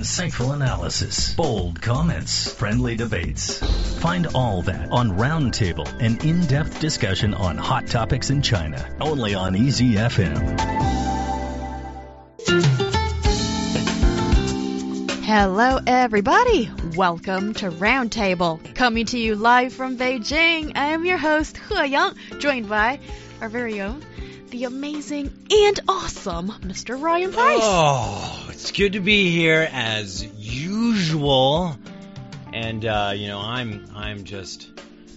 insightful analysis, bold comments, friendly debates. Find all that on Roundtable, an in-depth discussion on hot topics in China, only on Easy FM. Hello, everybody. Welcome to Roundtable, coming to you live from Beijing. I am your host, He Yang, joined by our very own, the amazing and awesome Mr. Ryan Price. Oh, it's good to be here as usual. And uh, you know, I'm I'm just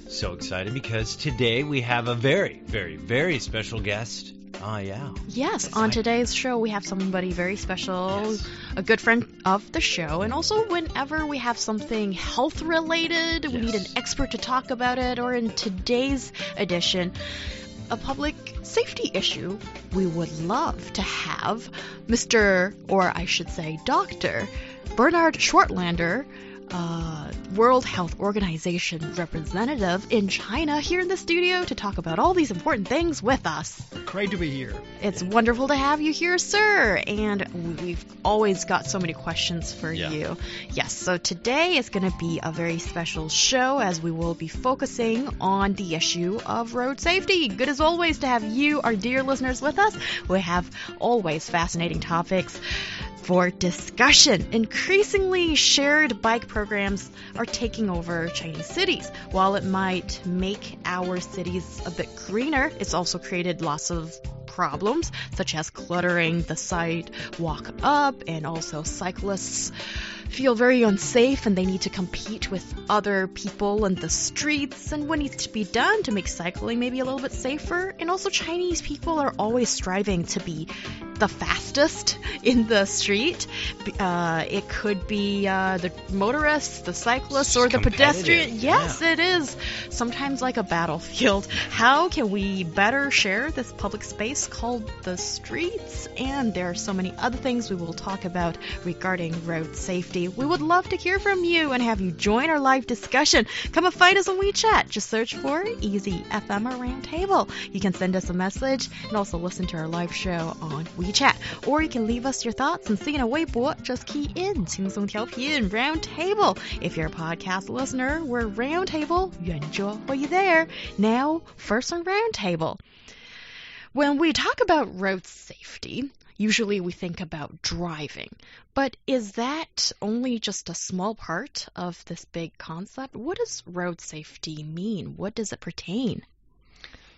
so excited because today we have a very, very, very special guest. Ah, yeah. Yes, That's on today's show, we have somebody very special, Yes. a good friend of the show, and also whenever we have something health related, we need an expert to talk about it, or in today's edition, a public safety issue, we would love to have Mr. or I should say Dr. Bernard Schwartlander. Uh, World Health Organization representative in China here in the studio to talk about all these important things with us. Great to be here. It's wonderful to have you here, sir. And we've always got so many questions for Yeah. you. Yes, so today is going to be a very special show as we will be focusing on the issue of road safety. Good as always to have you, our dear listeners, with us. We have always fascinating topics for discussion. Increasingly, shared bike programs are taking over Chinese cities. While it might make our cities a bit greener, it's also created lots of problems, such as cluttering the sidewalk up, and also cyclists feel very unsafe and they need to compete with other people in the streets and what needs to be done to make cycling maybe a little bit safer. And also chinese people are always striving to be the fastest in the street. Uh, it could be uh, the motorists the cyclists or the pedestrian yes yeah. it is. Sometimes like a battlefield. How can we better share this public space called the streets? And there are so many other things we will talk about regarding road safety we would love to hear from you and have you join our live discussion. Come and find us on WeChat. Just search for Easy FM Roundtable. You can send us a message and also listen to our live show on WeChat. Or you can leave us your thoughts and Sina Weibo. Just key in 轻松调频 Roundtable. If you're a podcast listener, we're Roundtable. 圆桌 are you there? Now, first on Roundtable. When we talk about road safety, usually we think about driving. But is that only just a small part of this big concept? What does road safety mean? What does it pertain?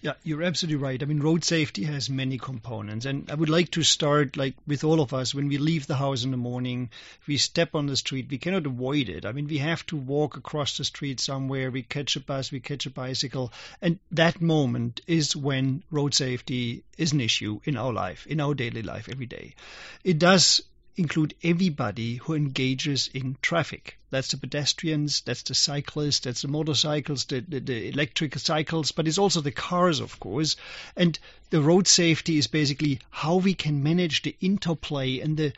Yeah, you're absolutely right. I mean, road safety has many components, and I would like to start like with all of us when we leave the house in the morning, we step on the street, we cannot avoid it. I mean, we have to walk across the street somewhere, we catch a bus, we catch a bicycle, and that moment is when road safety is an issue in our life, in our daily life every day. It does include everybody who engages in traffic. That's the pedestrians, that's the cyclists, that's the motorcycles, the, the, the electric cycles, but it's also the cars, of course. And the road safety is basically how we can manage the interplay and the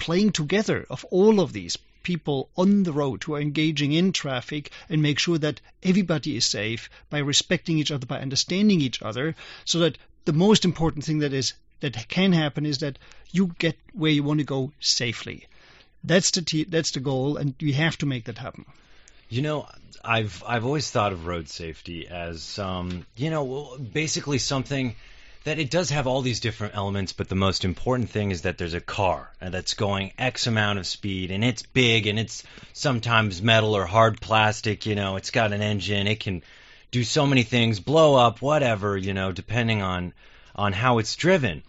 playing together of all of these people on the road who are engaging in traffic and make sure that everybody is safe by respecting each other, by understanding each other, so that the most important thing that is that can happen is that you get where you want to go safely. That's the t- that's the goal, and we have to make that happen. You know, I've I've always thought of road safety as um, you know, basically something that it does have all these different elements, but the most important thing is that there's a car that's going X amount of speed and it's big and it's sometimes metal or hard plastic, you know, it's got an engine, it can do so many things, blow up, whatever, you know, depending on on how it's driven.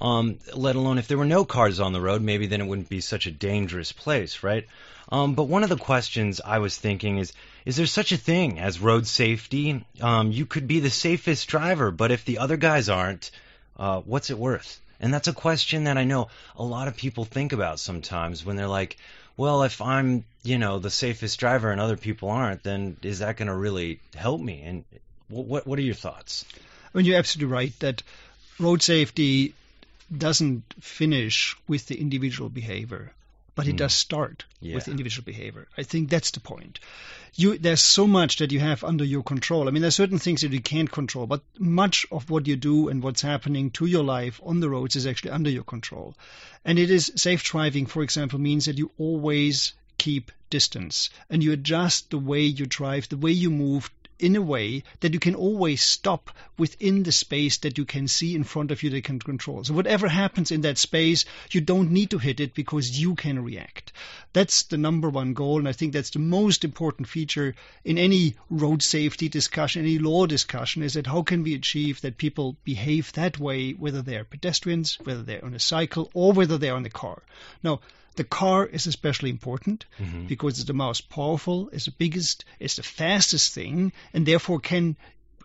Um, let alone if there were no cars on the road, maybe then it wouldn't be such a dangerous place, right? Um, but one of the questions I was thinking is, is there such a thing as road safety? Um, you could be the safest driver, but if the other guys aren't, uh, what's it worth? And that's a question that I know a lot of people think about sometimes when they're like, well, if I'm, you know, the safest driver and other people aren't, then is that going to really help me? And wh- what what are your thoughts? I mean, you're absolutely right that road safety doesn't finish with the individual behavior. but it Mm. does start Yeah. with individual behavior. I think that's the point. You, there's so much that you have under your control. I mean, there's certain things that you can't control, but much of what you do and what's happening to your life on the roads is actually under your control. And it is safe driving, for example, means that you always keep distance and you adjust the way you drive, the way you move in a way that you can always stop within the space that you can see in front of you that you can control. So whatever happens in that space, you don't need to hit it because you can react. That's the number one goal, and I think that's the most important feature in any road safety discussion, any law discussion, is that how can we achieve that people behave that way, whether they're pedestrians, whether they're on a cycle, or whether they're on a car. Now, the car is especially important Mhm. because it's the most powerful, it's the biggest, it's the fastest thing, and therefore can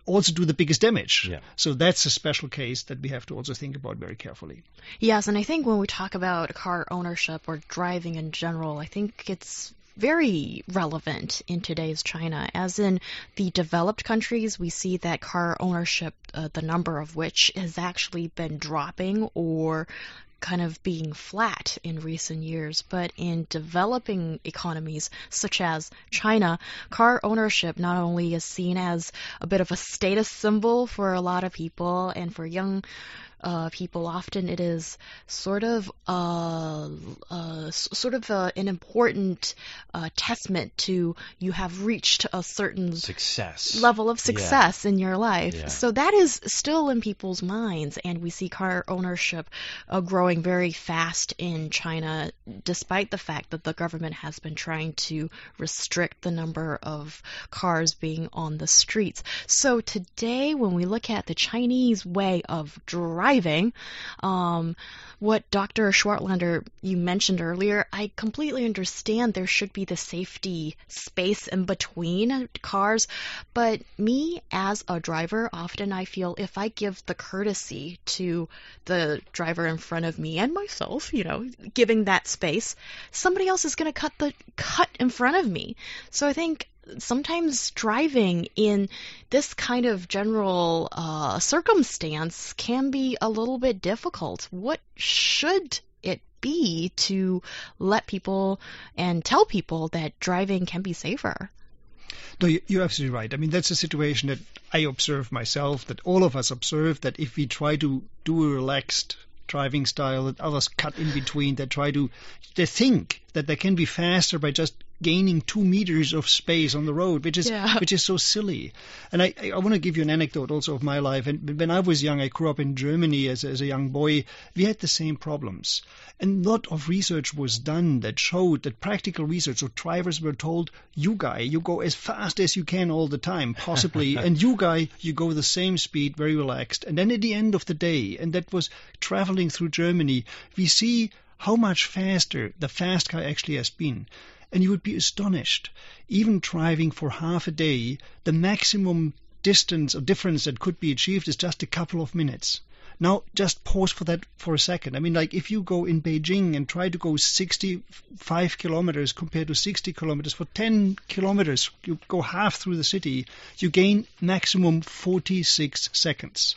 also do the biggest damage. Yeah. So that's a special case that we have to also think about very carefully. Yes, and I think when we talk about car ownership or driving in general, I think it's very relevant in today's China. As in the developed countries, we see that car ownership, uh, the number of which has actually been dropping or kind of being flat in recent years. But in developing economies such as China, car ownership not only is seen as a bit of a status symbol for a lot of people and for young uh, people, often it is sort of uh, uh, sort of uh, an important uh, testament to you have reached a certain Success. level of Yeah. success in your life. Yeah. So that is still in people's minds, and we see car ownership uh, growing very fast in China, despite the fact that the government has been trying to restrict the number of cars being on the streets. So today, when we look at the Chinese way of driving, um, what Dr. Schwartlander you mentioned earlier, I completely understand there should be the safety space in between cars, but me as a driver, often I feel if I give the courtesy to the driver in front of me and myself, you know, giving that space, somebody else is going to cut the cut in front of me. So I think sometimes driving in this kind of general uh, circumstance can be a little bit difficult. What should it be to let people and tell people that driving can be safer? No, you- you're absolutely right. I mean, that's a situation that I observe myself, that all of us observe, that if we try to do a relaxed driving style, that others cut in between, that try to, they think that they can be faster by just gaining two meters of space on the road, which is Yeah. which is so silly. And I, I, want to give you an anecdote also of my life. And when I was young, I grew up in Germany as, as a young boy. We had the same problems. And a lot of research was done that showed that practical research, so drivers were told, you guy, you go as fast as you can all the time, possibly, and you guy, you go the same speed, very relaxed. And then at the end of the day, and that was traveling through Germany, we see how much faster the fast guy actually has been. And you would be astonished. Even driving for half a day, the maximum distance or difference that could be achieved is just a couple of minutes. Now, just pause for that for a second. I mean, like if you go in Beijing and try to go 65 kilometers compared to 60 kilometers for 10 kilometers, you go half through the city, you gain maximum 46 seconds.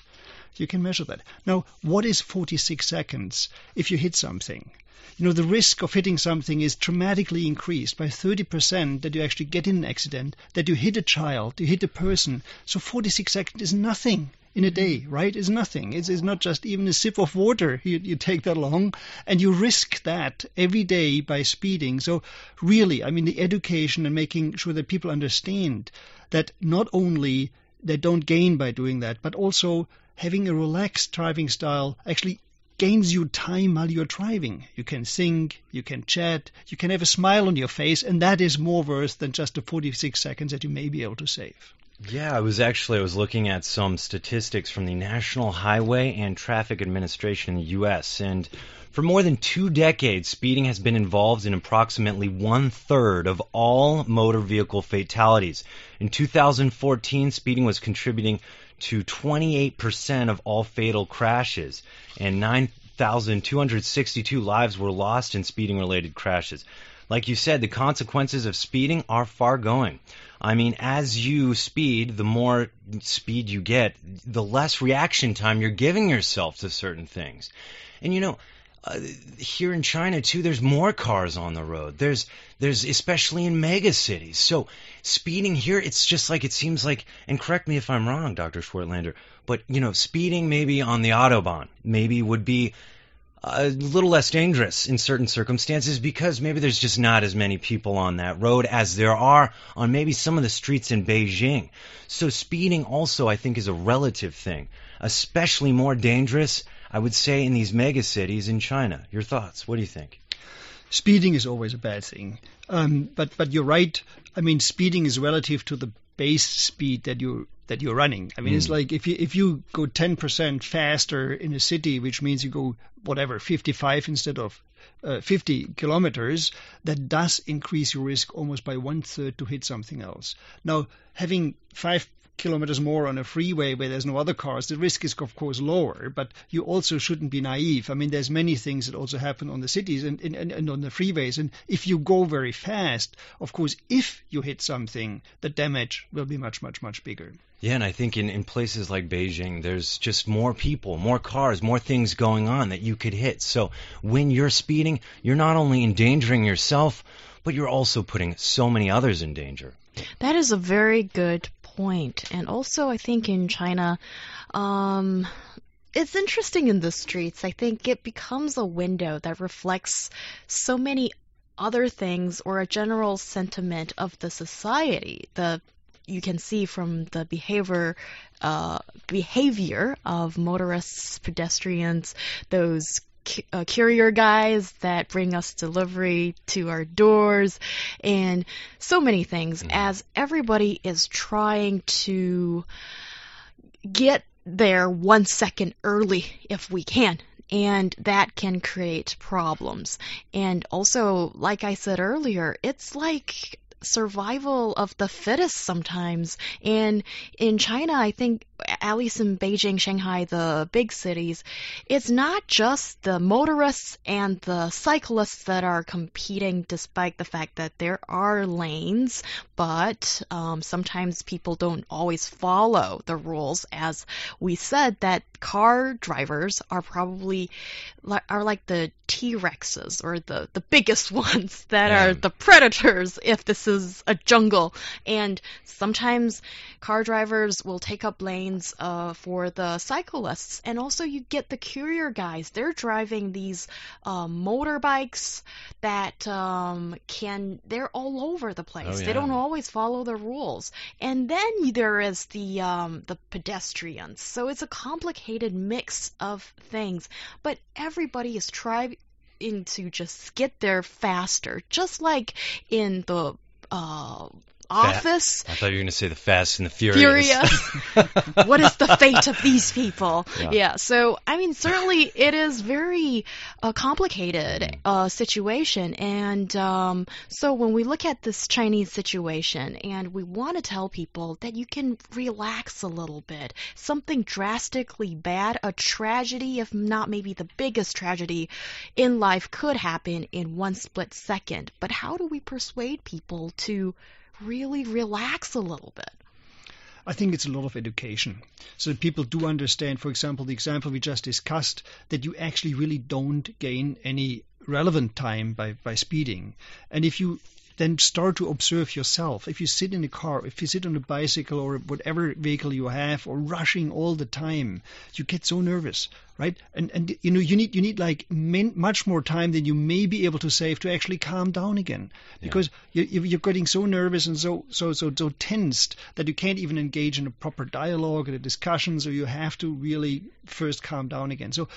You can measure that. Now, what is 46 seconds if you hit something? You know, the risk of hitting something is dramatically increased by 30% that you actually get in an accident, that you hit a child, you hit a person. So 46 seconds is nothing in a day, right? It's nothing. It's, it's not just even a sip of water you, you take that long, and you risk that every day by speeding. So, really, I mean, the education and making sure that people understand that not only they don't gain by doing that, but also having a relaxed driving style actually gains you time while you're driving. You can think, you can chat, you can have a smile on your face, and that is more worth than just the 46 seconds that you may be able to save. Yeah, I was actually I was looking at some statistics from the National Highway and Traffic Administration in the U.S. and for more than two decades, speeding has been involved in approximately one third of all motor vehicle fatalities. In 2014, speeding was contributing to 28% of all fatal crashes, and 9,262 lives were lost in speeding related crashes. Like you said, the consequences of speeding are far going. I mean, as you speed, the more speed you get, the less reaction time you're giving yourself to certain things. And you know, uh, here in China too, there's more cars on the road. There's there's especially in mega cities. So speeding here, it's just like it seems like. And correct me if I'm wrong, Dr. Schwartlander, but you know, speeding maybe on the autobahn maybe would be a little less dangerous in certain circumstances because maybe there's just not as many people on that road as there are on maybe some of the streets in Beijing. So speeding also I think is a relative thing, especially more dangerous I would say in these mega cities in China. Your thoughts? What do you think? Speeding is always a bad thing. Um, but but you're right. I mean, speeding is relative to the base speed that you that you're running. I mean, mm. it's like if you if you go 10% faster in a city, which means you go whatever 55 instead of uh, 50 kilometers, that does increase your risk almost by one third to hit something else. Now, having five kilometers more on a freeway where there's no other cars, the risk is of course lower. But you also shouldn't be naive. I mean, there's many things that also happen on the cities and, and, and on the freeways. And if you go very fast, of course, if you hit something, the damage will be much, much, much bigger. Yeah, and I think in, in places like Beijing, there's just more people, more cars, more things going on that you could hit. So when you're speeding, you're not only endangering yourself, but you're also putting so many others in danger. That is a very good point. And also, I think in China, um, it's interesting in the streets. I think it becomes a window that reflects so many other things or a general sentiment of the society. The you can see from the behavior uh, behavior of motorists, pedestrians, those uh, courier guys that bring us delivery to our doors and so many things mm-hmm. as everybody is trying to get there one second early if we can and that can create problems. And also, like I said earlier, it's like survival of the fittest sometimes. And in China, I think, at least in Beijing, Shanghai, the big cities, it's not just the motorists and the cyclists that are competing, despite the fact that there are lanes, but um, sometimes people don't always follow the rules. As we said, that car drivers are probably are like the T-Rexes or the, the biggest ones that yeah. are the predators if this is a jungle. And sometimes car drivers will take up lanes uh, for the cyclists. And also you get the courier guys. They're driving these um, motorbikes that um, can, they're all over the place. Oh, yeah. They don't always follow the rules. And then there is the, um, the pedestrians. So it's a complicated mix of things. But everybody is trying to just get there faster, just like in the uh, office. I thought you were going to say the Fast and the Furious. Furious. what is the fate of these people? Yeah. yeah. So, I mean, certainly it is very uh, complicated mm. uh, situation, and um, so when we look at this Chinese situation, and we want to tell people that you can relax a little bit, something drastically bad, a tragedy, if not maybe the biggest tragedy in life, could happen in one split second. But how do we persuade people to really relax a little bit? I think it's a lot of education. So people do understand, for example, the example we just discussed, that you actually really don't gain any relevant time by, by speeding. And if you then start to observe yourself. If you sit in a car, if you sit on a bicycle or whatever vehicle you have, or rushing all the time, you get so nervous right? And and you know you need you need like much more time than you may be able to save to actually calm down again, because yeah. you, you're getting so nervous and so so so so tensed that you can't even engage in a proper dialogue and a discussion. So you have to really first calm down again. So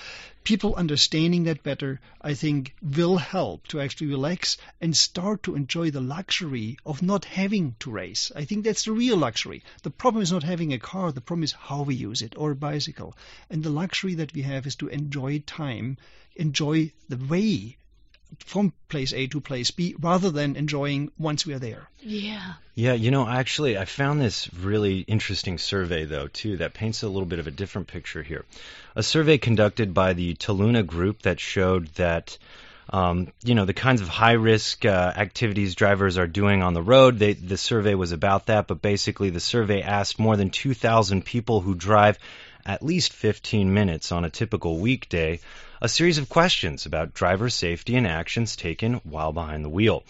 people understanding that better, I think, will help to actually relax and start to enjoy the luxury of not having to race. I think that's the real luxury. The problem is not having a car. The problem is how we use it or a bicycle, and the luxury that we have have is to enjoy time, enjoy the way from place A to place B rather than enjoying once we are there. Yeah. Yeah, you know, actually, I found this really interesting survey, though, too, that paints a little bit of a different picture here. A survey conducted by the Toluna group that showed that. Um, you know the kinds of high risk uh, activities drivers are doing on the road. They, the survey was about that, but basically the survey asked more than 2,000 people who drive at least 15 minutes on a typical weekday, a series of questions about driver safety and actions taken while behind the wheel.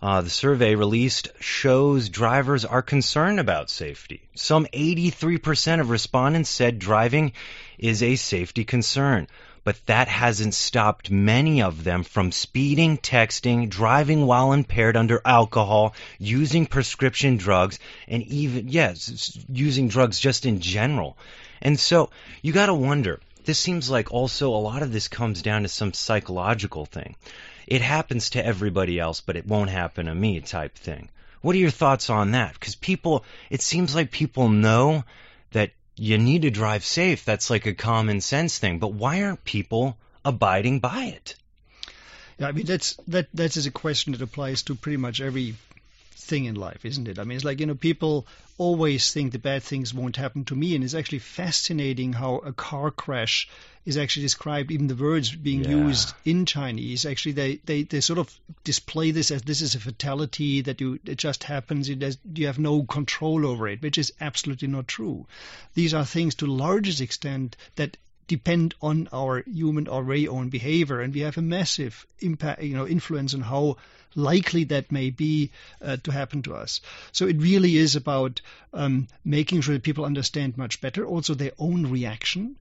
Uh, the survey released shows drivers are concerned about safety. Some 83% of respondents said driving is a safety concern, but that hasn't stopped many of them from speeding, texting, driving while impaired under alcohol, using prescription drugs, and even, yes, using drugs just in general. And so you got to wonder. This seems like also a lot of this comes down to some psychological thing it happens to everybody else, but it won't happen to me type thing. What are your thoughts on that? Because people, it seems like people know you need to drive safe. That's like a common sense thing. But why aren't people abiding by it? Yeah, I mean that's that that is a question that applies to pretty much every thing in life, isn't it? I mean, it's like, you know, people always think the bad things won't happen to me. And it's actually fascinating how a car crash is actually described, even the words being yeah. used in Chinese. Actually, they, they, they sort of display this as this is a fatality that you it just happens. It does, you have no control over it, which is absolutely not true. These are things to the largest extent that depend on our human our very own behavior, and we have a massive impact, you know, influence on how likely that may be uh, to happen to us. So it really is about um, making sure that people understand much better also their own reaction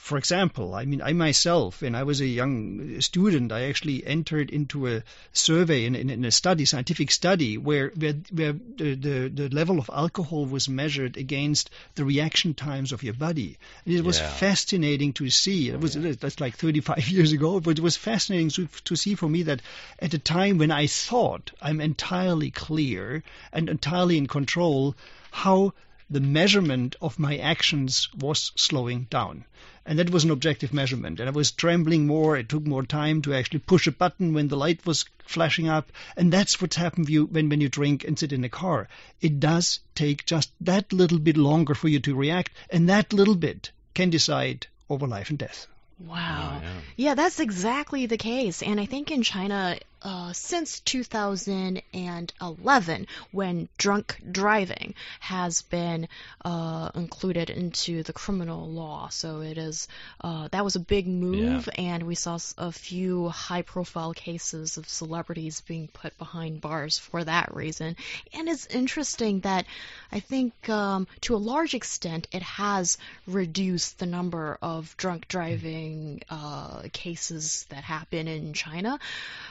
for example, I mean, I myself, when I was a young student, I actually entered into a survey in, in, in a study, scientific study, where where, where the, the, the, level of alcohol was measured against the reaction times of your body. And it was yeah. fascinating to see. It was yeah. that's like 35 years ago, but it was fascinating to, to see for me that at a time when I thought I'm entirely clear and entirely in control, how the measurement of my actions was slowing down. And that was an objective measurement. And I was trembling more. It took more time to actually push a button when the light was flashing up. And that's what's happened you, when, when you drink and sit in a car. It does take just that little bit longer for you to react. And that little bit can decide over life and death. Wow. Oh, yeah. yeah. that's exactly the case. And I think in China, uh, since 2011 when drunk driving has been uh, included into the criminal law. So it is uh, that was a big move, yeah. and we saw a few high-profile cases of celebrities being put behind bars for that reason. And it's interesting that I think um, to a large extent it has reduced the number of drunk driving uh, cases that happen in China.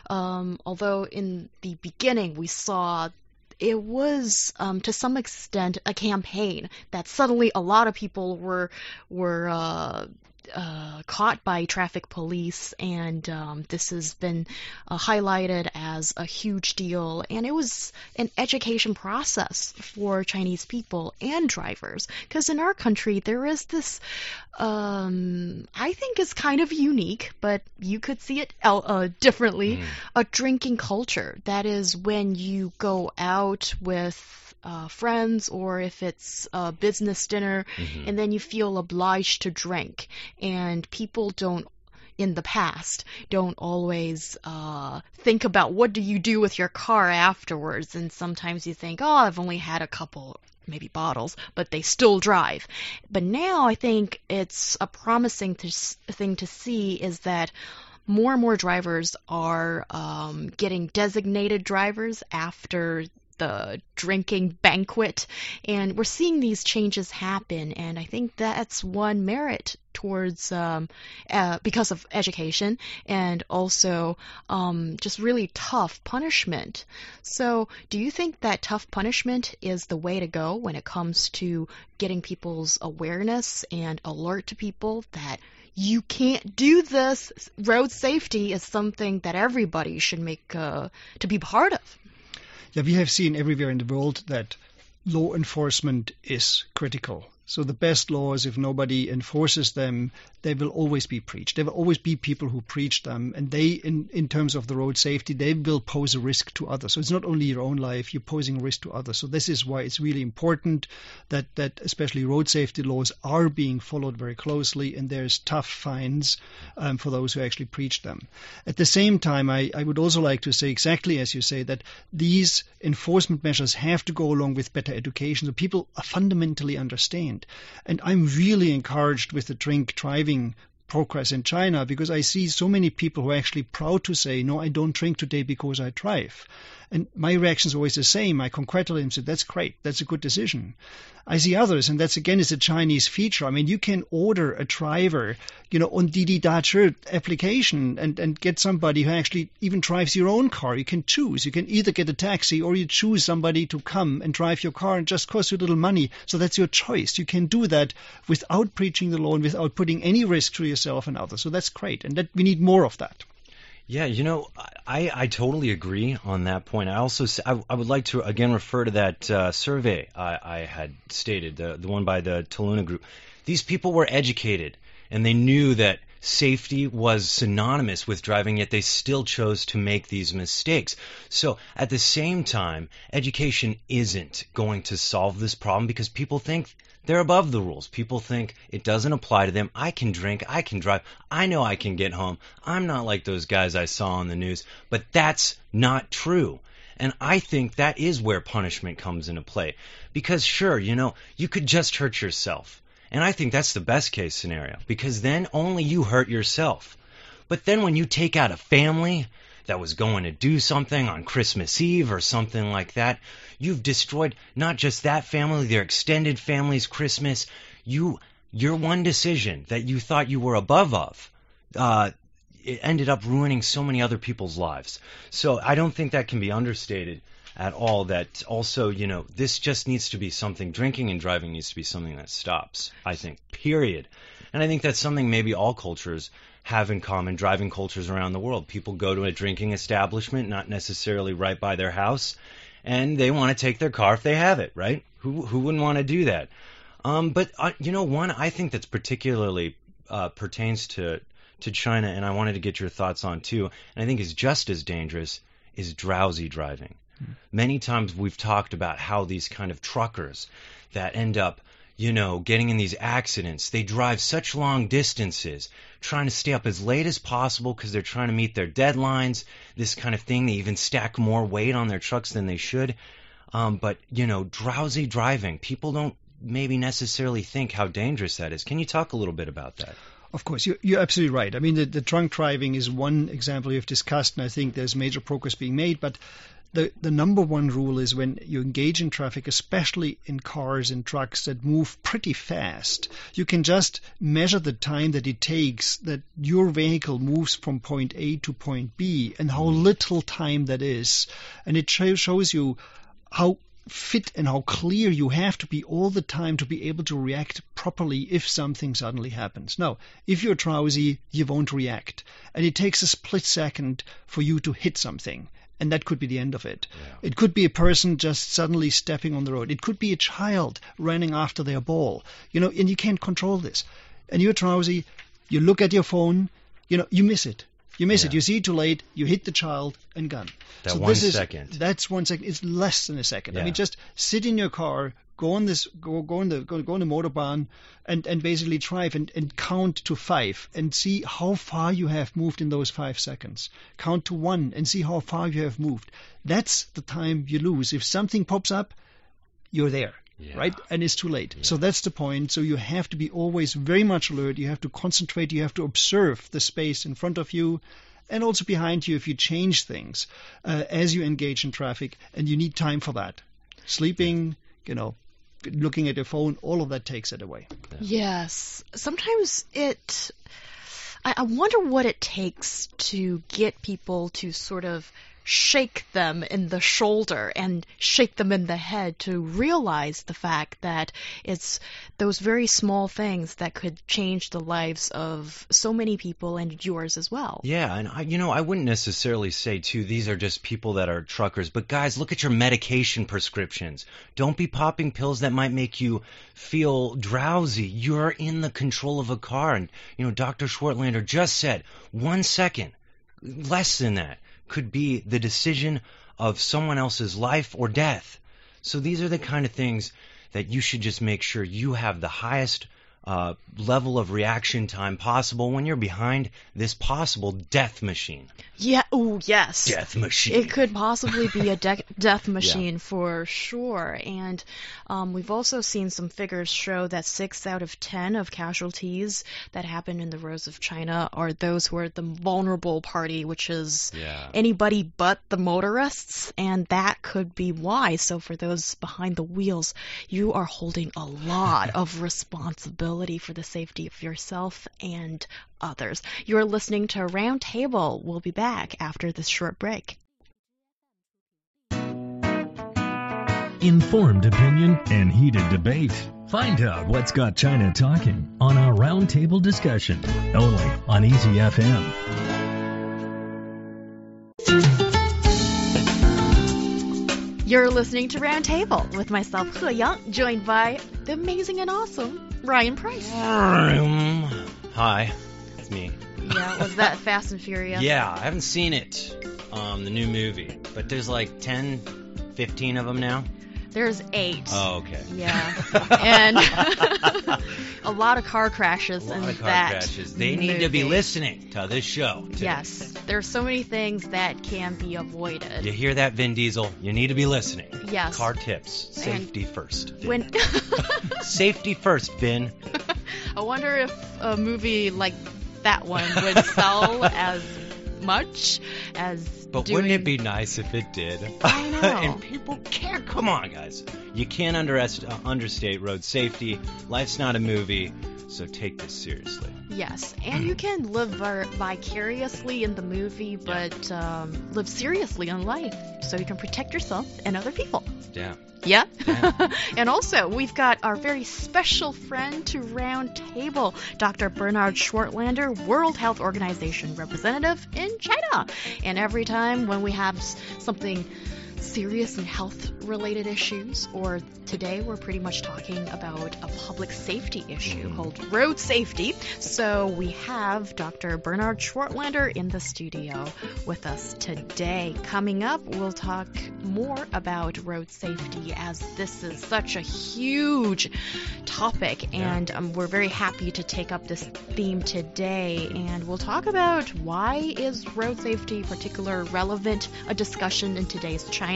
Um, um, although in the beginning we saw it was um, to some extent a campaign that suddenly a lot of people were were uh, uh, caught by traffic police, and um, this has been uh, highlighted as a huge deal. And it was an education process for Chinese people and drivers, because in our country there is this, um, I think is kind of unique, but you could see it uh, differently, mm. a drinking culture. That is when you go out with uh, friends or if it's a business dinner, mm-hmm. and then you feel obliged to drink, and people don't in the past don't always uh, think about what do you do with your car afterwards. And sometimes you think oh i've only had a couple maybe bottles but they still drive. But now i think it's a promising thing to see is that more and more drivers are um, getting designated drivers after the drinking banquet. And we're seeing these changes happen, and I think that's one merit towards um, uh, because of education and also um, just really tough punishment. So, do you think that tough punishment is the way to go when it comes to getting people's awareness and alert to people that you can't do this? Road safety is something that everybody should make uh, to be part of. Yeah, we have seen everywhere in the world that law enforcement is critical. So the best laws, if nobody enforces them, they will always be preached. There will always be people who preach them, and they, in, in terms of the road safety, they will pose a risk to others. So it's not only your own life, you're posing a risk to others. So this is why it's really important that, that especially road safety laws are being followed very closely, and there's tough fines um, for those who actually preach them. At the same time, I, I would also like to say exactly as you say that these enforcement measures have to go along with better education so people fundamentally understand point. And I'm really encouraged with the drink driving progress in China because I see so many people who are actually proud to say, no, I don't drink today because I drive. And my reaction is always the same. I congratulate them, say, that's great, that's a good decision. I see others, and that's again is a Chinese feature. I mean, you can order a driver, you know, on Didi Dache application and, and get somebody who actually even drives your own car. You can choose. You can either get a taxi or you choose somebody to come and drive your car and just cost you a little money. So that's your choice. You can do that without preaching the law and without putting any risk to yourself and others. So that's great. And that we need more of that. Yeah, you know, I, I totally agree on that point. I also I, I would like to again refer to that uh, survey I, I had stated, the the one by the Toluna Group. These people were educated and they knew that safety was synonymous with driving, yet they still chose to make these mistakes. So at the same time, education isn't going to solve this problem because people think they're above the rules. People think it doesn't apply to them. I can drink, I can drive, I know I can get home. I'm not like those guys I saw on the news. But that's not true. And I think that is where punishment comes into play. Because sure, you know, you could just hurt yourself. And I think that's the best case scenario because then only you hurt yourself. But then when you take out a family that was going to do something on Christmas Eve or something like that, you've destroyed not just that family, their extended family's Christmas. You, your one decision that you thought you were above of, uh, it ended up ruining so many other people's lives. So I don't think that can be understated at all that also, you know, this just needs to be something, drinking and driving needs to be something that stops, I think, period. And I think that's something maybe all cultures have in common, driving cultures around the world. People go to a drinking establishment, not necessarily right by their house, and they want to take their car if they have it, right? Who, who wouldn't want to do that? Um, but, uh, you know, one I think that's particularly uh, pertains to, to China, and I wanted to get your thoughts on too, and I think is just as dangerous, is drowsy driving. Many times we've talked about how these kind of truckers that end up, you know, getting in these accidents, they drive such long distances, trying to stay up as late as possible because they're trying to meet their deadlines, this kind of thing. They even stack more weight on their trucks than they should. Um, but, you know, drowsy driving, people don't maybe necessarily think how dangerous that is. Can you talk a little bit about that? Of course, you're, absolutely right. I mean, the, the drunk driving is one example you've discussed, and I think there's major progress being made. But the, the number one rule is when you engage in traffic, especially in cars and trucks that move pretty fast, you can just measure the time that it takes that your vehicle moves from point A to point B and how mm. little time that is. And it shows you how fit and how clear you have to be all the time to be able to react properly if something suddenly happens. Now, if you're drowsy, you won't react. And it takes a split second for you to hit something and that could be the end of it. Yeah. It could be a person just suddenly stepping on the road. It could be a child running after their ball. You know, and you can't control this. And you're drowsy, you look at your phone, you know, you miss it. You miss yeah. it. You see it too late. You hit the child and gone. That so one this is, second. That's one second. It's less than a second. Yeah. I mean, just sit in your car, go on this, go go on the go, go on the motorbahn, and and basically drive and, and count to five and see how far you have moved in those five seconds. Count to one and see how far you have moved. That's the time you lose. If something pops up, you're there. Yeah. right? And it's too late. Yeah. So that's the point. So you have to be always very much alert. You have to concentrate. You have to observe the space in front of you and also behind you if you change things uh, as you engage in traffic. And you need time for that. Sleeping, you know, looking at your phone, all of that takes it away. Yeah. Yes. Sometimes it. I, I wonder what it takes to get people to sort of shake them in the shoulder and shake them in the head to realize the fact that it's those very small things that could change the lives of so many people and yours as well. Yeah, and I, you know, I wouldn't necessarily say too these are just people that are truckers, but guys, look at your medication prescriptions. Don't be popping pills that might make you feel drowsy. You're in the control of a car and you know, Dr. Schwartlander just said 1 second less than that could be the decision of someone else's life or death. So these are the kind of things that you should just make sure you have the highest uh, level of reaction time possible when you're behind this possible death machine. Yeah. Oh, yes. Death machine. It could possibly be a de- death machine for sure. And um, we've also seen some figures show that six out of ten of casualties that happen in the roads of China are those who are the vulnerable party, which is Yeah. anybody but the motorists. And that could be why. So for those behind the wheels, you are holding a lot of responsibility for the safety of yourself and others. You're listening to Roundtable. We'll be back after this short break. Informed opinion and heated debate. Find out what's got China talking on our roundtable discussion only on Easy FM. You're listening to Roundtable with myself, He Yang, joined by the amazing and awesome Ryan Price. Hi, it's me. Yeah, was that Fast and Furious? Yeah, I haven't seen it, um, the new movie, but there's like 10, 15 of them now. There's eight. Oh, okay. Yeah. And a lot of car crashes A in lot of car that. crashes. They need to be listening to this show. too. Yes. There's so many things that can be avoided. You hear that, Vin Diesel? You need to be listening. Yes. Car tips. And- Safety first. Vin. When Safety first, Vin. I wonder if a movie like that one would sell as much as But doing... wouldn't it be nice if it did? I know. and people care. Come on, guys. You can't underest- uh, understate road safety. Life's not a movie, so take this seriously. Yes, and you can live vicariously in the movie, but um, live seriously in life, so you can protect yourself and other people. Yeah. Yeah. Yeah. and also, we've got our very special friend to round table, Dr. Bernard Schwartlander, World Health Organization representative in China. And every time when we have something serious and health related issues, or today we're pretty much talking about a public safety issue Mhm. called road safety. So we have Dr. Bernard Schwartlander in the studio with us today. Coming up, we'll talk more about road safety as this is such a huge topic, and um, we're very happy to take up this theme today. And we'll talk about why is road safety particular relevant a discussion in today's China,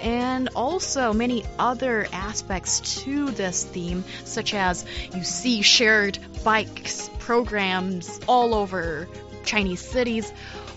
and also many other aspects to this theme, such as you see shared bikes programs all over Chinese cities.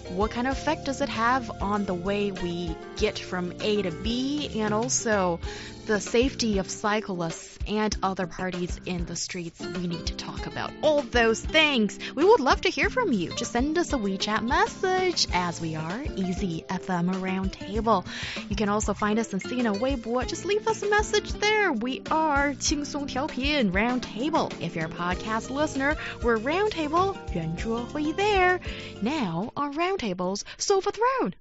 What kind of effect does it have on the way we get from A to B and also the safety of cyclists and other parties in the streets? We need to talk about all those things. We would love to hear from you. Just send us a WeChat message as we are Easy FM Roundtable. You can also find us on Sina Weibo. Just leave us a message there. We are 轻松调频 Roundtable. If you're a podcast listener, we're Roundtable 圆桌会 there. Now on Roundtable's Sofa Throne.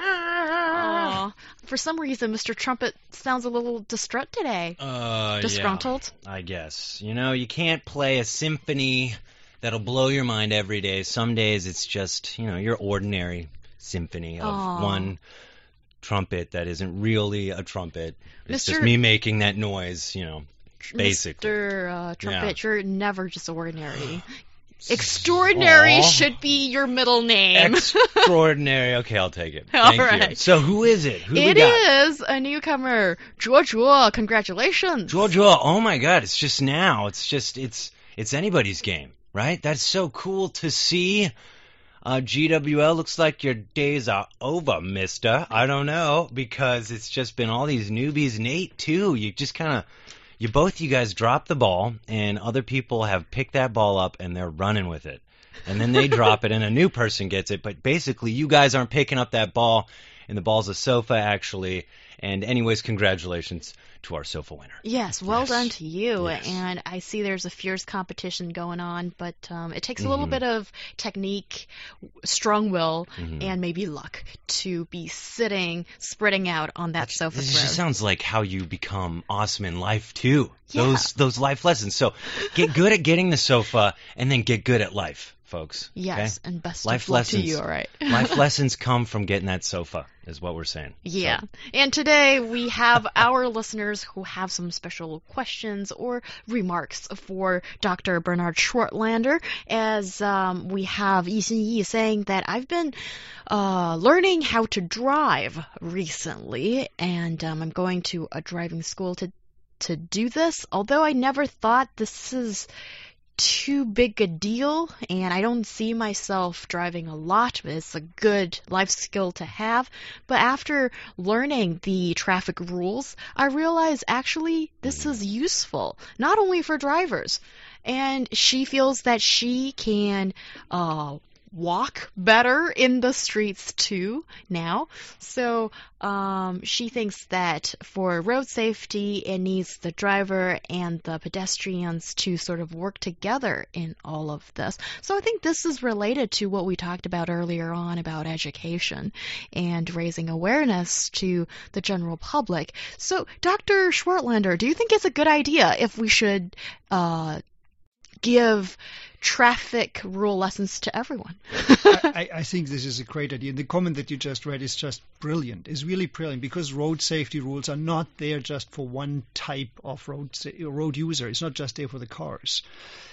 Aw, for some reason, Mr. Trumpet sounds a little distraught today. Uh, Disgruntled? Yeah, I guess. You know, you can't play a symphony that'll blow your mind every day. Some days it's just, you know, your ordinary symphony of Aw. one trumpet that isn't really a trumpet. It's just me making that noise, you know, basically. Mr. Uh, Trumpet, you're never just ordinary. Extraordinary should be your middle name. Extraordinary. Okay, I'll take it. All Thank you. So who is it? Who It is a newcomer, Zhuo. Congratulations. Georgia. Oh my God! It's just now. It's just it's it's anybody's game, right? That's so cool to see. Uh, GWL looks like your days are over, Mister. I don't know because it's just been all these newbies. Nate too. You just kind of you both you guys dropped the ball, and other people have picked that ball up and they're running with it, and then they drop it, and a new person gets it. But basically, you guys aren't picking up that ball, and the ball's a sofa actually. And anyways, congratulations to our sofa winner. Yes, well Yes. done to you. Yes. And I see there's a fierce competition going on, but um, it takes a little Mhm. bit of technique, strong will, Mhm. and maybe luck to be sitting, spreading out on that sofa This just sounds like how you become awesome in life too. Yeah. Those those life lessons. So get good at getting the sofa and then get good at life folks. Yes, okay? and best Life of luck lessons. to you, all right? Life lessons come from getting that sofa, is what we're saying. Yeah. So, And today we have our listeners who have some special questions or remarks for Dr. Bernard Schwartlander, as um, we have Yi Xin Yi saying that I've been uh, learning how to drive recently, and um, I'm going to a driving school to to do this. Although I never thought this is too big a deal, and I don't see myself driving a lot, but it's a good life skill to have. But after learning the traffic rules, I realize actually this is useful, not only for drivers. And she feels that she can uh, walk better in the streets too now. So um, she thinks that for road safety, it needs the driver and the pedestrians to sort of work together in all of this. So I think this is related to what we talked about earlier on about education and raising awareness to the general public. So, Dr. Schwartlander, do you think it's a good idea if we should uh, give traffic rule lessons to everyone. I, I, think this is a great idea. And the comment that you just read is just brilliant. It's really brilliant because road safety rules are not there just for one type of road road user. It's not just there for the cars.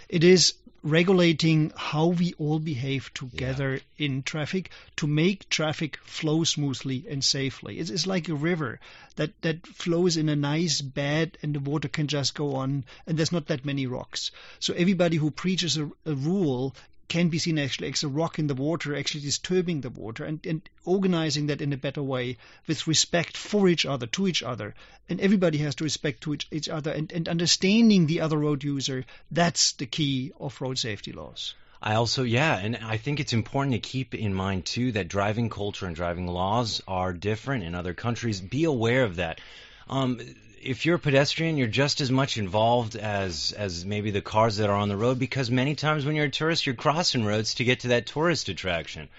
It is regulating how we all behave together yeah. in traffic to make traffic flow smoothly and safely. It's, it's, like a river that, that flows in a nice bed and the water can just go on and there's not that many rocks. So everybody who preaches a, a rule can be seen actually as a rock in the water, actually disturbing the water and, and organizing that in a better way with respect for each other, to each other. And everybody has to respect to each, each other and, and understanding the other road user. That's the key of road safety laws. I also, yeah, and I think it's important to keep in mind too that driving culture and driving laws are different in other countries. Be aware of that. Um, if you're a pedestrian, you're just as much involved as as maybe the cars that are on the road because many times when you're a tourist, you're crossing roads to get to that tourist attraction.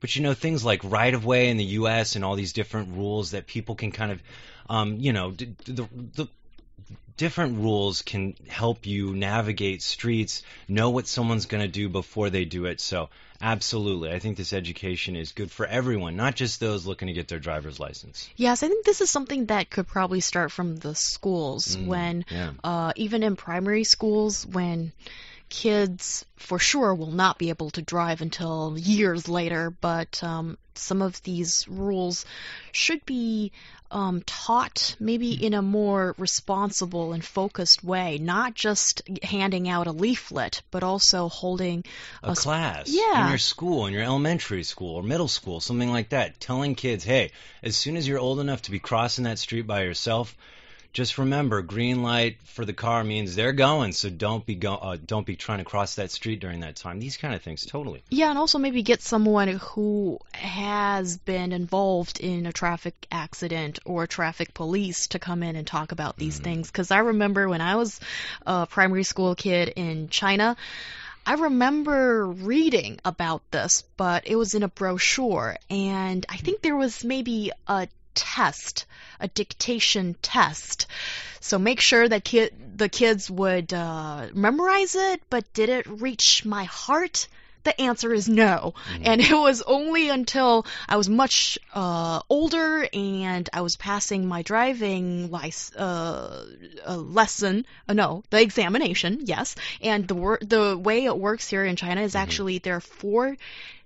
But you know things like right of way in the U.S. and all these different rules that people can kind of, um, you know, the, the, the different rules can help you navigate streets, know what someone's going to do before they do it. So, absolutely, I think this education is good for everyone, not just those looking to get their driver's license. Yes, I think this is something that could probably start from the schools Mm, when, yeah. uh, even in primary schools, when kids for sure will not be able to drive until years later, but um, some of these rules should be um, taught maybe in a more responsible and focused way, not just handing out a leaflet, but also holding a class Yeah. in your school, in your elementary school or middle school, something like that. Telling kids, hey, as soon as you're old enough to be crossing that street by yourself, just remember, green light for the car means they're going, so don't be go- uh, don't be trying to cross that street during that time. These kind of things, totally. Yeah, and also maybe get someone who has been involved in a traffic accident or traffic police to come in and talk about these things. Because I remember when I was a primary school kid in China, I remember reading about this, but it was in a brochure, and I think there was maybe a test, a dictation test. So make sure that kid, the kids would uh, memorize it, but did it reach my heart? The answer is no. And it was only until I was much uh, older and I was passing my driving uh, uh, lesson. Uh, no, the examination. Yes, and the wor- the way it works here in China is actually there are four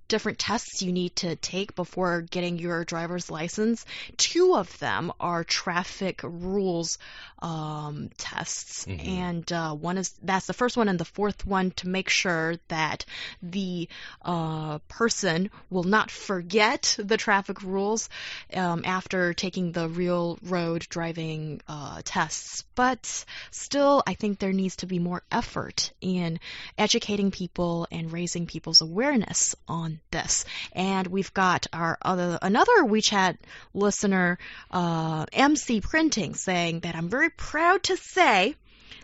different tests you need to take before getting your driver's license. Two of them are traffic rules um, tests, Mhm. and uh, one is that's the first one, and the fourth one to make sure that the uh, person will not forget the traffic rules um, after taking the real road driving uh, tests. But still, I think there needs to be more effort in educating people and raising people's awareness on this. And we've got our other another WeChat listener, uh, MC Printing, saying that I'm very proud to say.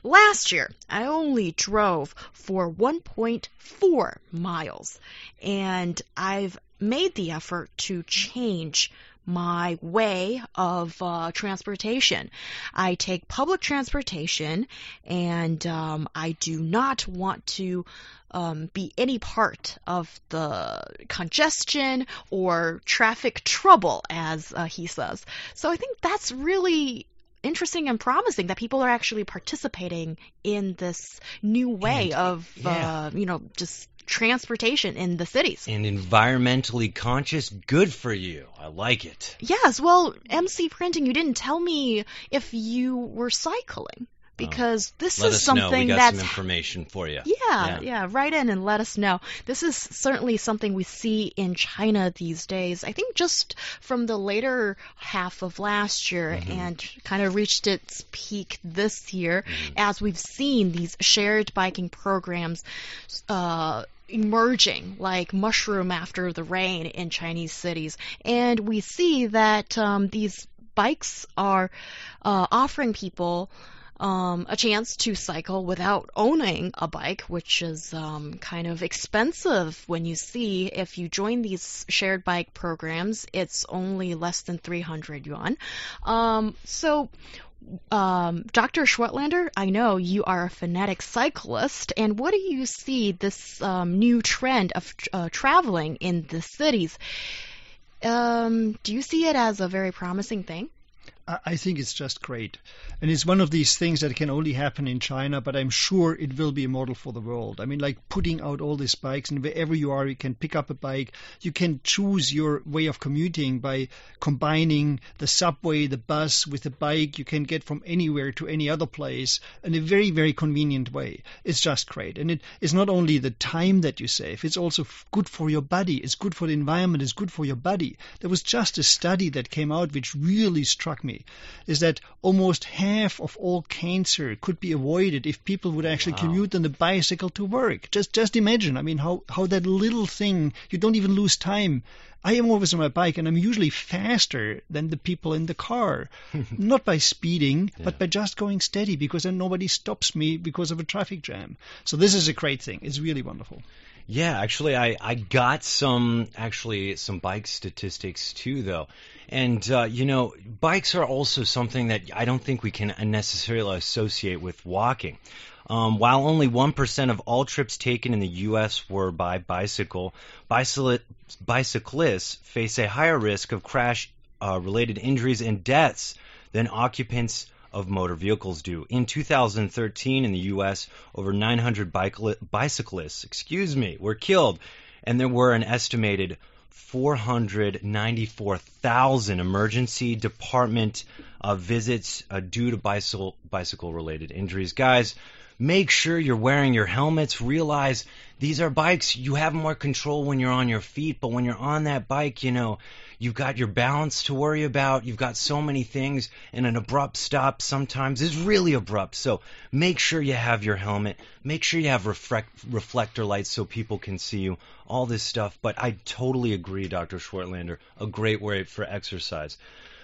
Last year, I only drove for 1.4 miles, and I've made the effort to change my way of uh, transportation. I take public transportation, and um, I do not want to um, be any part of the congestion or traffic trouble, as uh, he says. So I think that's really interesting and promising that people are actually participating in this new way And- of, yeah. uh, you know, just transportation in the cities. And environmentally conscious, good for you. I like it. Yes, well, MC Printing, you didn't tell me if you were cycling because this Oh. Let is know. Something got that's some information for you. yeah, Yeah. yeah, write in and let us know. This is certainly something we see in China these days. I think just from the later half of last year Mm-hmm. and kind of reached its peak this year Mm-hmm. as we've seen these shared biking programs uh, emerging like mushroom after the rain in Chinese cities. And we see that um, these bikes are uh, offering people um, a chance to cycle without owning a bike, which is um, kind of expensive when you see if you join these shared bike programs, it's only less than 300 yuan. Um, so, um, Dr. Schwartlander, I know you are a fanatic cyclist, and what do you see this um, new trend of uh, traveling in the cities? Um, do you see it as a very promising thing? I think it's just great. And it's one of these things that can only happen in China, but I'm sure it will be a model for the world. I mean, like putting out all these bikes, and wherever you are, you can pick up a bike. You can choose your way of commuting by combining the subway, the bus with the bike. You can get from anywhere to any other place in a very, very convenient way. It's just great. And it is not only the time that you save, it's also good for your body. It's good for the environment. It's good for your body. There was just a study that came out which really struck me is that almost half of all cancer could be avoided if people would actually Wow. commute on the bicycle to work. Just just imagine. I mean, how how that little thing you don't even lose time. I am always on my bike, and I'm usually faster than the people in the car. Not by speeding, but by just going steady, because then nobody stops me because of a traffic jam. So this is a great thing. It's really wonderful. Yeah, actually, I, I got some actually some bike statistics too, though, and uh, you know, bikes are also something that I don't think we can necessarily associate with walking. Um, while only one percent of all trips taken in the U.S. were by bicycle, bicycli- bicyclists face a higher risk of crash-related injuries and deaths than occupants of motor vehicles do. In 2013, in the U.S., over 900 bike- bicyclists, excuse me, were killed, and there were an estimated 494,000 emergency department uh, visits uh, due to bicycle bicycle-related injuries. Guys, make sure you're wearing your helmets. Realize these are bikes. You have more control when you're on your feet, but when you're on that bike, you know, you've got your balance to worry about. You've got so many things, and an abrupt stop sometimes is really abrupt. So make sure you have your helmet. Make sure you have reflect, reflector lights so people can see you. All this stuff. But I totally agree, Dr. Schwartlander. A great way for exercise.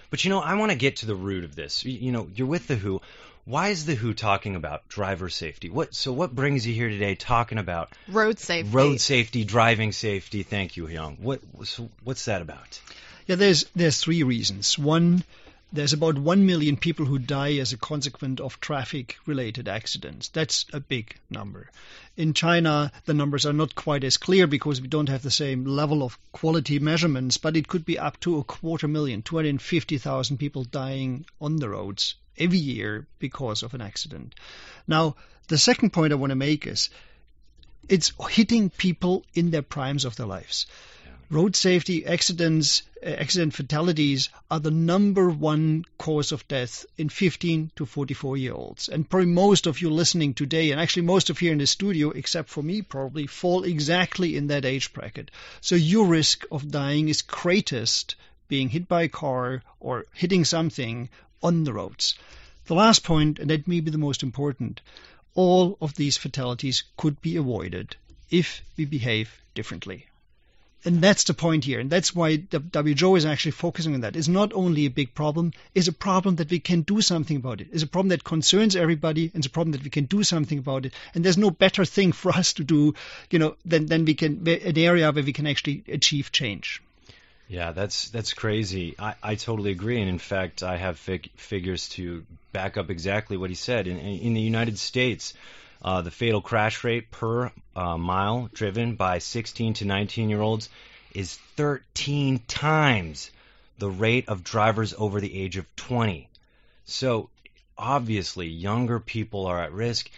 But you know, I want to get to the root of this. You, you know, you're with the WHO. Why is the WHO talking about driver safety? What so what brings you here today talking about Road safety. road safety, driving safety? Thank you, Young. What so what's that about? Yeah, there's there's three reasons. One, there's about one million people who die as a consequence of traffic-related accidents. That's a big number. In China, the numbers are not quite as clear because we don't have the same level of quality measurements, but it could be up to a quarter million, 250,000 people dying on the roads every year because of an accident. Now, the second point I want to make is it's hitting people in their primes of their lives road safety accidents, uh, accident fatalities are the number one cause of death in 15 to 44 year olds. And probably most of you listening today, and actually most of you in the studio, except for me probably, fall exactly in that age bracket. So your risk of dying is greatest being hit by a car or hitting something on the roads. The last point, and that may be the most important, all of these fatalities could be avoided if we behave differently. And that's the point here. And that's why the WHO is actually focusing on that. It's not only a big problem, it's a problem that we can do something about it. It's a problem that concerns everybody, and it's a problem that we can do something about it. And there's no better thing for us to do, you know, than, than we can, an area where we can actually achieve change. Yeah, that's that's crazy. I, I totally agree, and in fact, I have fig- figures to back up exactly what he said. In, in the United States, Uh, the fatal crash rate per uh, mile driven by 16 to 19 year olds is 13 times the rate of drivers over the age of 20. So obviously, younger people are at risk.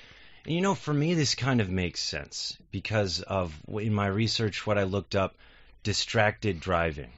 And you know, for me, this kind of makes sense because of in my research, what I looked up distracted driving.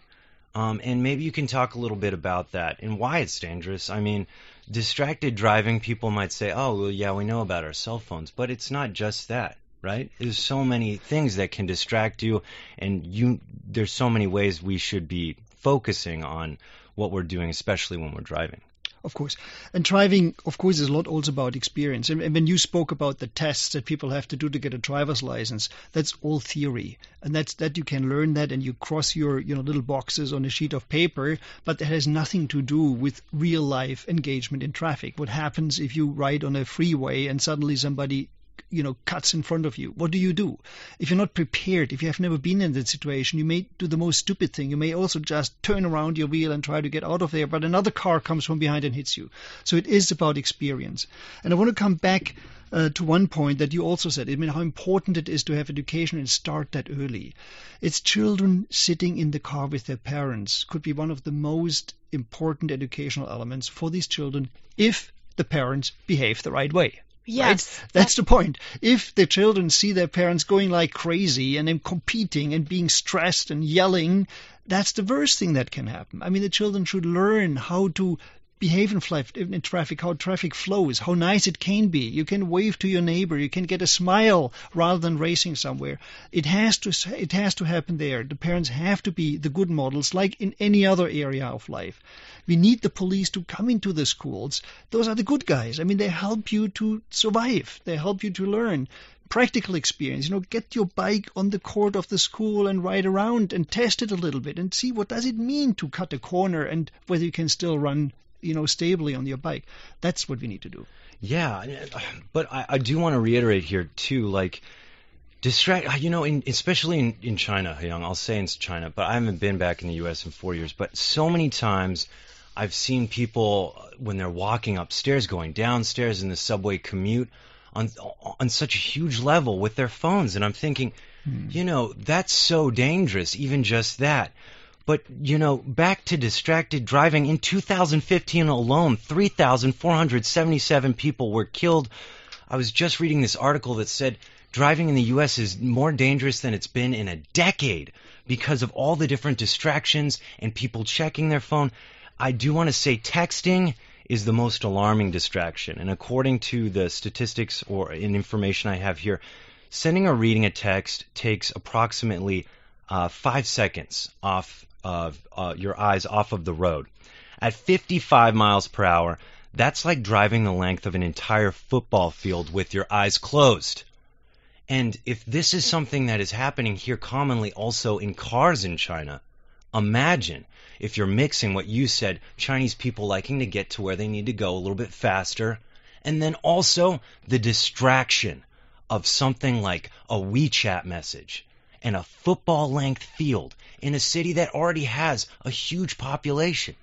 Um, and maybe you can talk a little bit about that and why it's dangerous. I mean, distracted driving, people might say, oh, well, yeah, we know about our cell phones, but it's not just that, right? There's so many things that can distract you, and you there's so many ways we should be focusing on what we're doing, especially when we're driving of course. And driving, of course, is a lot also about experience. And, and, when you spoke about the tests that people have to do to get a driver's license, that's all theory, and that's that you can learn that, and you cross your you know little boxes on a sheet of paper, but that has nothing to do with real life engagement in traffic. What happens if you ride on a freeway and suddenly somebody you know cuts in front of you what do you do if you're not prepared if you have never been in that situation you may do the most stupid thing you may also just turn around your wheel and try to get out of there but another car comes from behind and hits you so it is about experience and i want to come back uh, to one point that you also said. I mean, how important it is to have education and start that early. It's children sitting in the car with their parents could be one of the most important educational elements for these children if the parents behave the right way. Yes. Right? That's the point. If the children see their parents going like crazy and then competing and being stressed and yelling, that's the worst thing that can happen. I mean, the children should learn how to behave in, fl- in traffic, how traffic flows, how nice it can be. You can wave to your neighbor, you can get a smile rather than racing somewhere. It has to it has to happen there. The parents have to be the good models, like in any other area of life. We need the police to come into the schools. Those are the good guys. I mean, they help you to survive. They help you to learn practical experience. You know, get your bike on the court of the school and ride around and test it a little bit and see what does it mean to cut a corner and whether you can still run you know, stably on your bike. That's what we need to do. Yeah, but I, I do want to reiterate here too, like distract. You know, in, especially in, in China, Young. I'll say in China, but I haven't been back in the U.S. in four years. But so many times, I've seen people uh, when they're walking upstairs, going downstairs in the subway commute on on such a huge level with their phones, and I'm thinking, hmm. you know, that's so dangerous. Even just that. But, you know, back to distracted driving. In 2015 alone, 3,477 people were killed. I was just reading this article that said driving in the U.S. is more dangerous than it's been in a decade because of all the different distractions and people checking their phone. I do want to say texting is the most alarming distraction. And according to the statistics or information I have here, sending or reading a text takes approximately uh, five seconds off of uh, your eyes off of the road. At 55 miles per hour, that's like driving the length of an entire football field with your eyes closed. And if this is something that is happening here commonly also in cars in China, imagine if you're mixing what you said, Chinese people liking to get to where they need to go a little bit faster, and then also the distraction of something like a WeChat message and a football length field in a city that already has a huge population.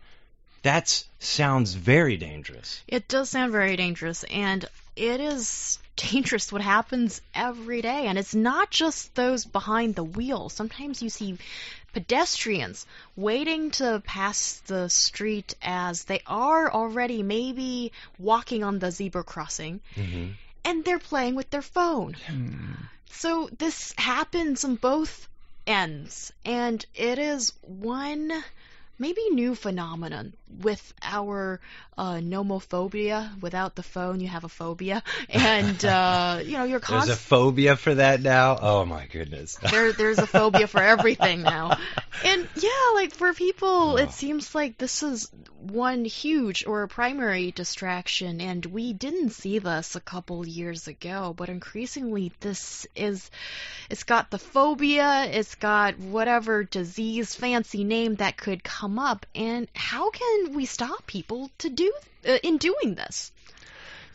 That sounds very dangerous. It does sound very dangerous, and it is dangerous what happens every day. And it's not just those behind the wheel. Sometimes you see pedestrians waiting to pass the street as they are already maybe walking on the zebra crossing. Mm-hmm. And they're playing with their phone. Hmm. So this happens on both ends, and it is one maybe new phenomenon with our uh, nomophobia. Without the phone, you have a phobia, and uh, you know you're const- There's a phobia for that now. Oh my goodness. there, there's a phobia for everything now, and yeah, like for people, oh. it seems like this is one huge or primary distraction, and we didn't see this a couple years ago, but increasingly this is. It's got the phobia. It's got whatever disease, fancy name that could come up, and how can we stop people to do uh, in doing this?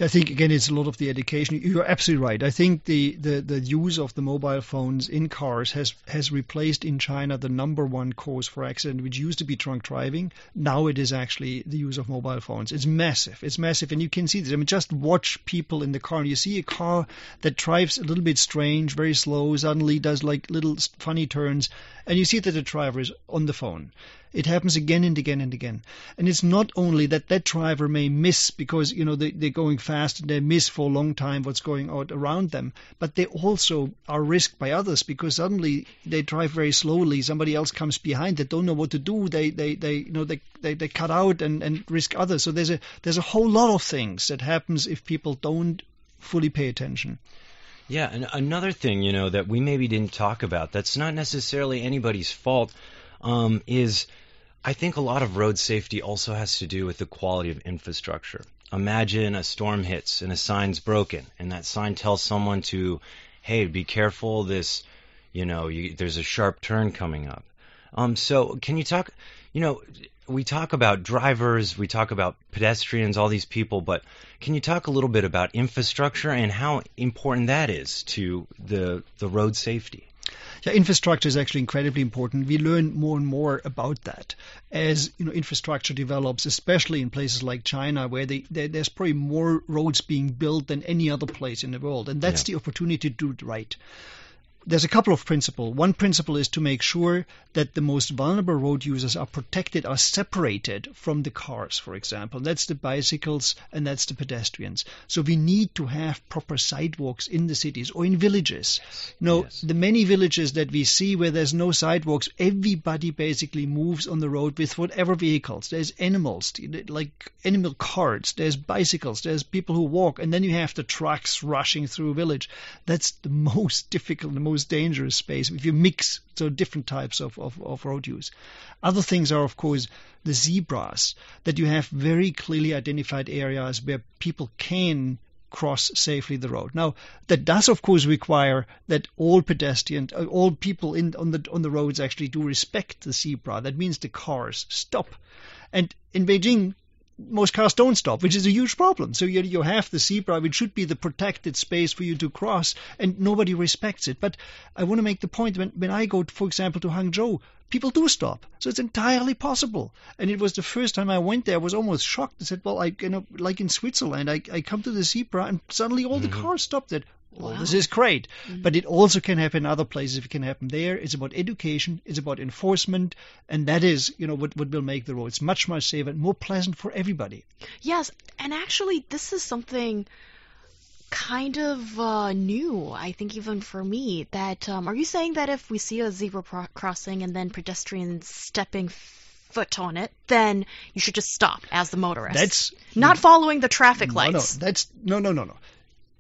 I think again it's a lot of the education. You're absolutely right. I think the, the, the use of the mobile phones in cars has has replaced in China the number one cause for accident, which used to be drunk driving. Now it is actually the use of mobile phones. It's massive. It's massive, and you can see this. I mean, just watch people in the car, and you see a car that drives a little bit strange, very slow, suddenly does like little funny turns, and you see that the driver is on the phone. It happens again and again and again. And it's not only that that driver may miss because, you know, they, they're going fast and they miss for a long time what's going on around them, but they also are risked by others because suddenly they drive very slowly. Somebody else comes behind. They don't know what to do. They, they, they you know, they, they, they cut out and, and risk others. So there's a, there's a whole lot of things that happens if people don't fully pay attention. Yeah, and another thing, you know, that we maybe didn't talk about that's not necessarily anybody's fault um, is I think a lot of road safety also has to do with the quality of infrastructure. Imagine a storm hits and a sign's broken, and that sign tells someone to, hey, be careful, this, you know, you, there's a sharp turn coming up. Um, so can you talk, you know, we talk about drivers, we talk about pedestrians, all these people, but can you talk a little bit about infrastructure and how important that is to the the road safety? Yeah, infrastructure is actually incredibly important. We learn more and more about that as you know infrastructure develops, especially in places like China, where they, they, there's probably more roads being built than any other place in the world, and that's yeah. the opportunity to do it right there's a couple of principles. One principle is to make sure that the most vulnerable road users are protected, are separated from the cars, for example. That's the bicycles and that's the pedestrians. So we need to have proper sidewalks in the cities or in villages. Yes. You know, yes. the many villages that we see where there's no sidewalks, everybody basically moves on the road with whatever vehicles. There's animals, like animal carts, there's bicycles, there's people who walk, and then you have the trucks rushing through a village. That's the most difficult, the most most dangerous space if you mix so different types of, of, of road use. Other things are, of course, the zebras, that you have very clearly identified areas where people can cross safely the road. Now, that does, of course, require that all pedestrians, uh, all people in, on the on the roads actually do respect the zebra. That means the cars stop. And in Beijing, most cars don't stop, which is a huge problem. So you, you have the zebra, which should be the protected space for you to cross, and nobody respects it. But I want to make the point when, when I go, for example, to Hangzhou, people do stop. So it's entirely possible. And it was the first time I went there, I was almost shocked. I said, well, I, you know, like in Switzerland, I, I come to the zebra and suddenly all mm-hmm. the cars stopped it. Well, wow. this is great. Mm-hmm. But it also can happen other places. If it can happen there, it's about education, it's about enforcement, and that is, you know, what, what will make the roads much, much safer and more pleasant for everybody. Yes, and actually, this is something kind of uh, new, I think, even for me. That um, are you saying that if we see a zebra pro- crossing and then pedestrians stepping foot on it, then you should just stop as the motorist. That's not following the traffic no, lights. No, that's no, no, no, no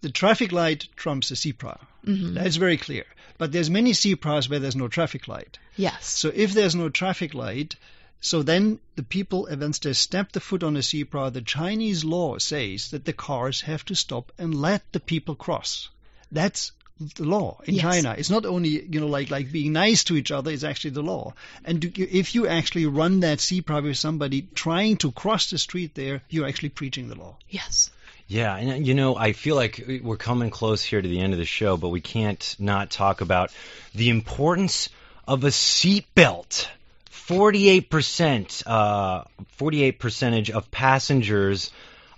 the traffic light trumps the zebra. Mm-hmm. That's very clear. But there's many zebras where there's no traffic light. Yes. So if there's no traffic light, so then the people, once they step the foot on a zebra, the Chinese law says that the cars have to stop and let the people cross. That's the law in yes. China. It's not only you know like like being nice to each other. It's actually the law. And do, if you actually run that zebra with somebody trying to cross the street there, you're actually preaching the law. Yes. Yeah, and you know, I feel like we're coming close here to the end of the show, but we can't not talk about the importance of a seatbelt. 48%, uh, 48 percentage of passengers,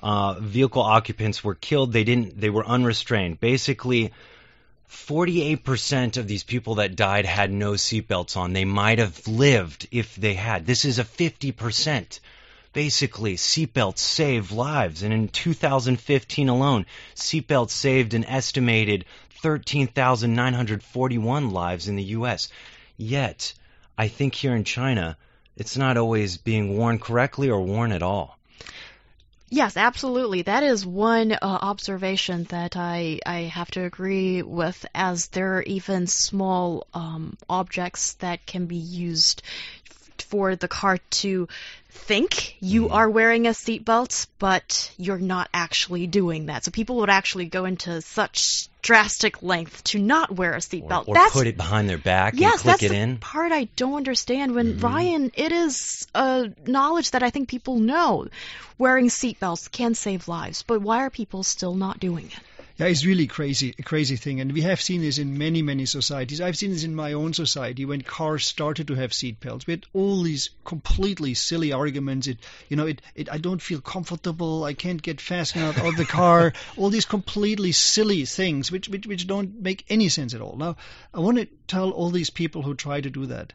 uh, vehicle occupants were killed. They didn't, they were unrestrained. Basically, 48% of these people that died had no seatbelts on. They might have lived if they had. This is a 50% basically seatbelts save lives. And in 2015 alone, seatbelts saved an estimated 13,941 lives in the U.S. Yet, I think here in China, it's not always being worn correctly or worn at all. Yes, absolutely. That is one uh, observation that I, I have to agree with, as there are even small um, objects that can be used for the car to think you are wearing a seatbelt, but you're not actually doing that. So people would actually go into such drastic length to not wear a seatbelt. Or, or that's put it behind their back yes, and click that's it the in. part I don't understand. When Mhm. Ryan, it is a knowledge that I think people know. Wearing seatbelts can save lives, but why are people still not doing it? Yeah, it's really crazy, a crazy thing, and we have seen this in many, many societies. I've seen this in my own society when cars started to have seat belts. We had all these completely silly arguments. It, you know, it, it I don't feel comfortable. I can't get fast enough out of the car. all these completely silly things, which, which which don't make any sense at all. Now, I want to tell all these people who try to do that,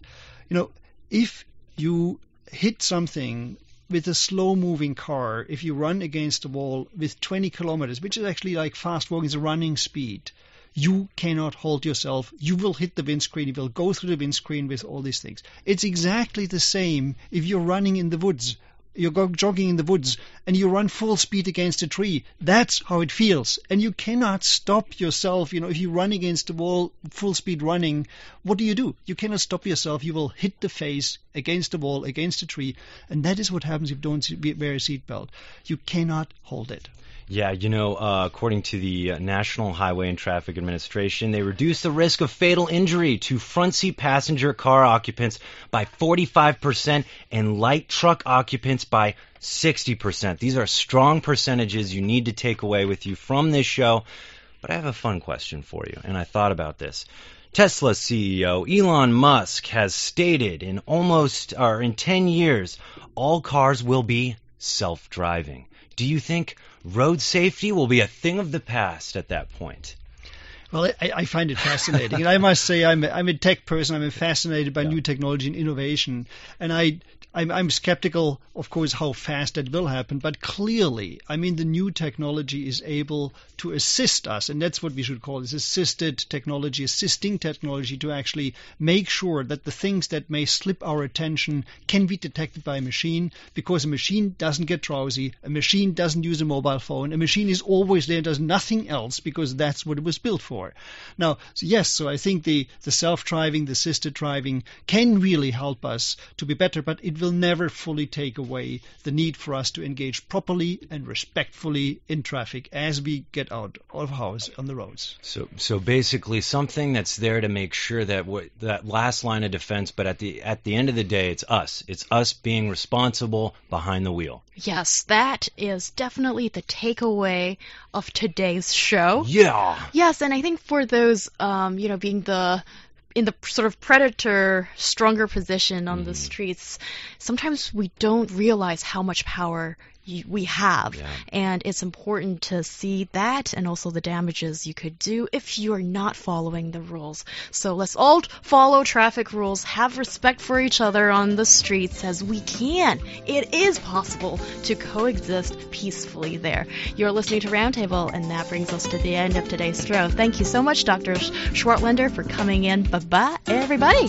you know, if you hit something with a slow moving car, if you run against a wall with 20 kilometers, which is actually like fast walking, is a running speed, you cannot hold yourself. You will hit the windscreen. You will go through the windscreen with all these things. It's exactly the same if you're running in the woods. You're go jogging in the woods and you run full speed against a tree. That's how it feels. And you cannot stop yourself. You know, if you run against a wall, full speed running, what do you do? You cannot stop yourself. You will hit the face against the wall, against a tree. And that is what happens if you don't wear a seatbelt. You cannot hold it. Yeah, you know, uh, according to the uh, National Highway and Traffic Administration, they reduce the risk of fatal injury to front seat passenger car occupants by 45% and light truck occupants by 60%. These are strong percentages you need to take away with you from this show. But I have a fun question for you, and I thought about this. Tesla CEO Elon Musk has stated in almost or in 10 years all cars will be self-driving. Do you think road safety will be a thing of the past at that point? Well, I, I find it fascinating, and I must say I'm a, I'm a tech person. I'm fascinated by yeah. new technology and innovation, and I I'm, I'm skeptical, of course, how fast that will happen. But clearly, I mean, the new technology is able to assist us, and that's what we should call this assisted technology, assisting technology to actually make sure that the things that may slip our attention can be detected by a machine, because a machine doesn't get drowsy, a machine doesn't use a mobile phone, a machine is always there and does nothing else because that's what it was built for. Now, yes, so I think the, the self-driving, the assisted driving can really help us to be better, but it will never fully take away the need for us to engage properly and respectfully in traffic as we get out of house on the roads. So, so basically, something that's there to make sure that what, that last line of defense, but at the at the end of the day, it's us. It's us being responsible behind the wheel. Yes, that is definitely the takeaway of today's show. Yeah. Yes, and I think for those, um, you know, being the in the sort of predator stronger position on mm. the streets, sometimes we don't realize how much power we have. Yeah. And it's important to see that and also the damages you could do if you're not following the rules. So let's all follow traffic rules, have respect for each other on the streets as we can. It is possible to coexist peacefully there. You're listening to Roundtable, and that brings us to the end of today's show. Thank you so much, Dr. Schwartlander, for coming in. Bye bye, everybody.